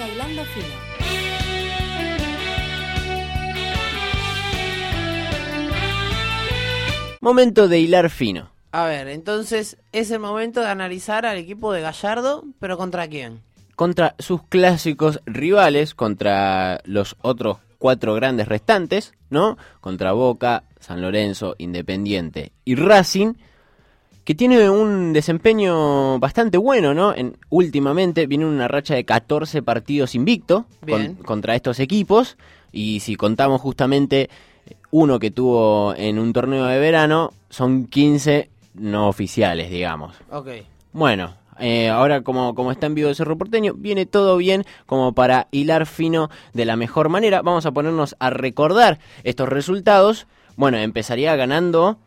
llega hilando fino. Momento de hilar fino. A ver, entonces es el momento de analizar al equipo de Gallardo, pero ¿contra quién? Contra sus clásicos rivales, contra los otros cuatro grandes restantes, ¿no? Contra Boca, San Lorenzo, Independiente y Racing, que tiene un desempeño bastante bueno, ¿no? En, últimamente viene una racha de 14 partidos invicto con- contra estos equipos, y si contamos justamente uno que tuvo en un torneo de verano, son 15 no oficiales, digamos. Ok. Bueno, eh, ahora como, como está en vivo de Cerro Porteño, viene todo bien como para hilar fino de la mejor manera. Vamos a ponernos a recordar estos resultados. Bueno, empezaría ganando.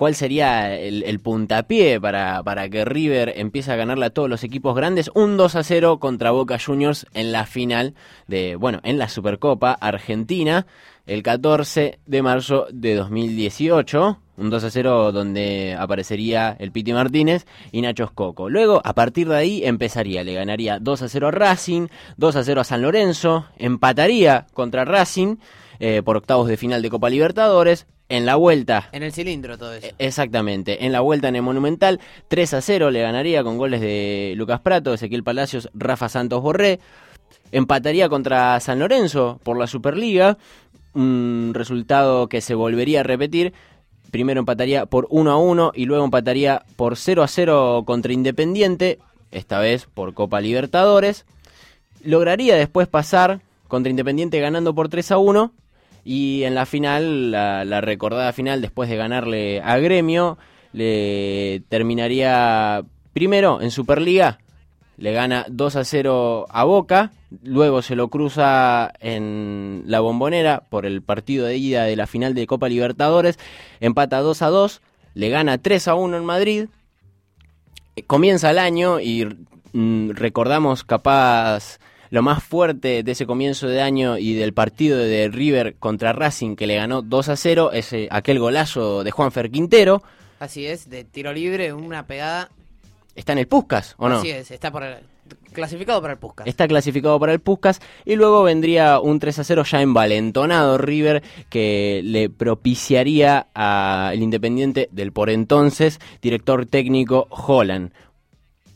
¿Cuál sería el, puntapié para, para que River empiece a ganarle a todos los equipos grandes? Un 2 a 0 contra Boca Juniors en la final de, bueno, en la Supercopa Argentina, el 14 de marzo de 2018. Un 2 a 0 donde aparecería el Piti Martínez y Nacho Escoco. Luego, a partir de ahí, empezaría. Le ganaría 2 a 0 a Racing, 2 a 0 a San Lorenzo, empataría contra Racing eh, por octavos de final de Copa Libertadores. En la vuelta, En el cilindro todo eso. eh, Exactamente, en la vuelta en el Monumental, 3 a 0 le ganaría con goles de Lucas Prato, Ezequiel Palacios, Rafa Santos Borré. Empataría contra San Lorenzo por la Superliga, un resultado que se volvería a repetir. Primero empataría por 1 a 1 y luego empataría por 0 a 0 contra Independiente, esta vez por Copa Libertadores. Lograría después pasar contra Independiente ganando por 3 a 1 y en la final, la, recordada final, después de ganarle a Gremio, le terminaría primero en Superliga, le gana 2 a 0 a Boca, luego se lo cruza en la bombonera por el partido de ida de la final de Copa Libertadores, empata 2 a 2, le gana 3 a 1 en Madrid, comienza el año y mm, recordamos capaz lo más fuerte de ese comienzo de año y del partido de River contra Racing que le ganó 2 a 0, ese, aquel golazo de Juanfer Quintero, Así es, de tiro libre, una pegada. está en el Puskas, ¿o no? Así es, está por el- clasificado para el Puskas. Está clasificado para el Puskas y luego vendría un 3 a 0 ya envalentonado River que le propiciaría al Independiente del por entonces director técnico Holland.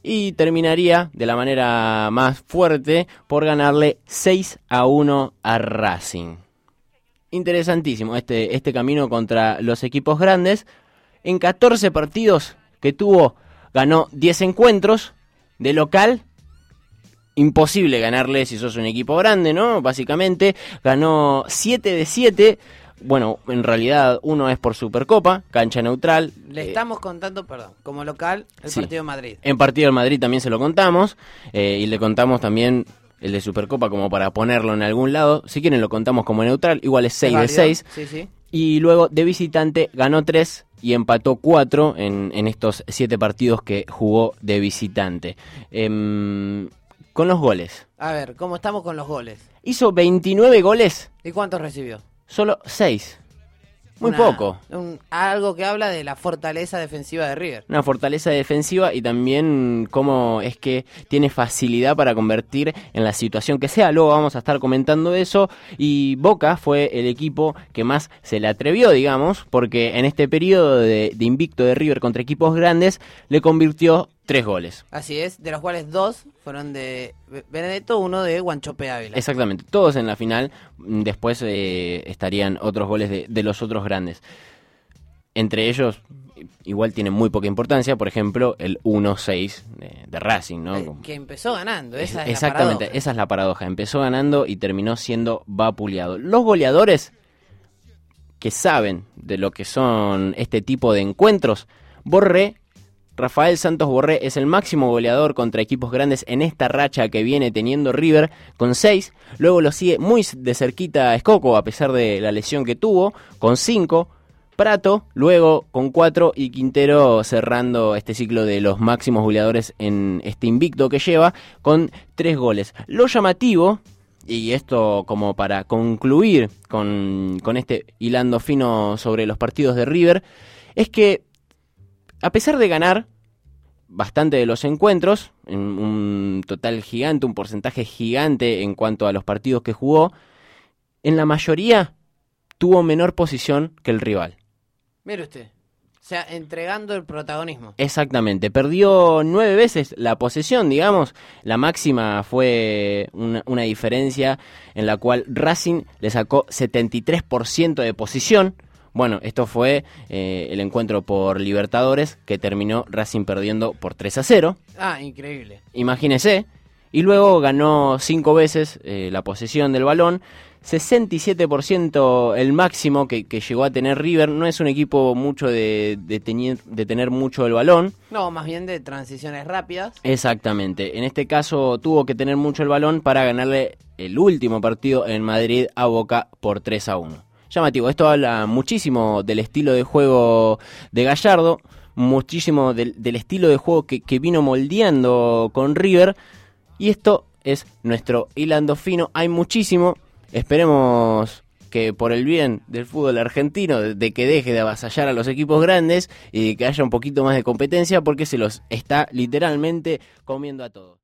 Y terminaría de la manera más fuerte por ganarle 6 a 1 a Racing. Interesantísimo este, este camino contra los equipos grandes. En 14 partidos que tuvo, ganó 10 encuentros de local imposible ganarle si sos un equipo grande, ¿no? Básicamente, ganó 7 de 7. Bueno, en realidad uno es por Supercopa, cancha neutral. Le Eh, estamos contando, perdón, como local, el sí. partido de Madrid. en partido del Madrid también se lo contamos. eh, y le contamos también el de Supercopa como para ponerlo en algún lado. Si quieren lo contamos como neutral, igual es 6 de válido. 6. Sí, sí. Y luego de visitante ganó 3 y empató 4 en, en estos 7 partidos que jugó de visitante. Em, con los goles. A ver, ¿cómo estamos con los goles? Hizo 29 goles, ¿Y cuántos recibió? Solo 6. Muy Una- poco. un- algo que habla de la fortaleza defensiva de River. Una fortaleza defensiva y también cómo es que tiene facilidad para convertir en la situación que sea. Luego vamos a estar comentando eso. Y Boca fue el equipo que más se le atrevió, digamos, porque en este periodo de, de invicto de River contra equipos grandes le convirtió tres goles. Así es, de los cuales dos fueron de Be- Benedetto, uno de Guanchope Ávila. Exactamente, todos en la final. Mm, Después eh, estarían otros goles de, de los otros grandes. Entre ellos, igual tienen muy poca importancia, por ejemplo, el 1-6 de, de Racing, ¿no? Eh, que empezó ganando, esa es, Exactamente, la paradoja. esa es la paradoja. Empezó ganando y terminó siendo vapuleado. Los goleadores que saben de lo que son este tipo de encuentros, Borré, Rafael Santos Borré es el máximo goleador contra equipos grandes en esta racha que viene teniendo River con 6. Luego lo sigue muy de cerquita Escoco, a pesar de la lesión que tuvo, con 5. Prato, luego con 4 y Quintero cerrando este ciclo de los máximos goleadores en este invicto que lleva con 3 goles. Lo llamativo, y esto como para concluir con, con este hilando fino sobre los partidos de River, es que a pesar de ganar, bastante de los encuentros, en un total gigante, un porcentaje gigante en cuanto a los partidos que jugó, en la mayoría tuvo menor posición que el rival. Mire usted. O sea, entregando el protagonismo. Exactamente, perdió nueve veces la posesión, digamos. La máxima fue una, una diferencia en la cual Racing le sacó 73% de posición. Bueno, esto fue eh, el encuentro por Libertadores que terminó Racing perdiendo por 3 a 0. Ah, increíble. Imagínese. Y luego ganó cinco veces eh, la posesión del balón. 67% el máximo que, que, llegó a tener River. No es un equipo mucho de, de, tener, de tener mucho el balón. No, más bien de transiciones rápidas. Exactamente. En este caso tuvo que tener mucho el balón para ganarle el último partido en Madrid a Boca por 3 a 1 llamativo. Esto habla muchísimo del estilo de juego de Gallardo, muchísimo del, estilo de juego que, vino moldeando con River. Y esto es nuestro hilando fino. Hay muchísimo. Esperemos que por el bien del fútbol argentino, de, de que deje de avasallar a los equipos grandes y que haya un poquito más de competencia, porque se los está literalmente comiendo a todos.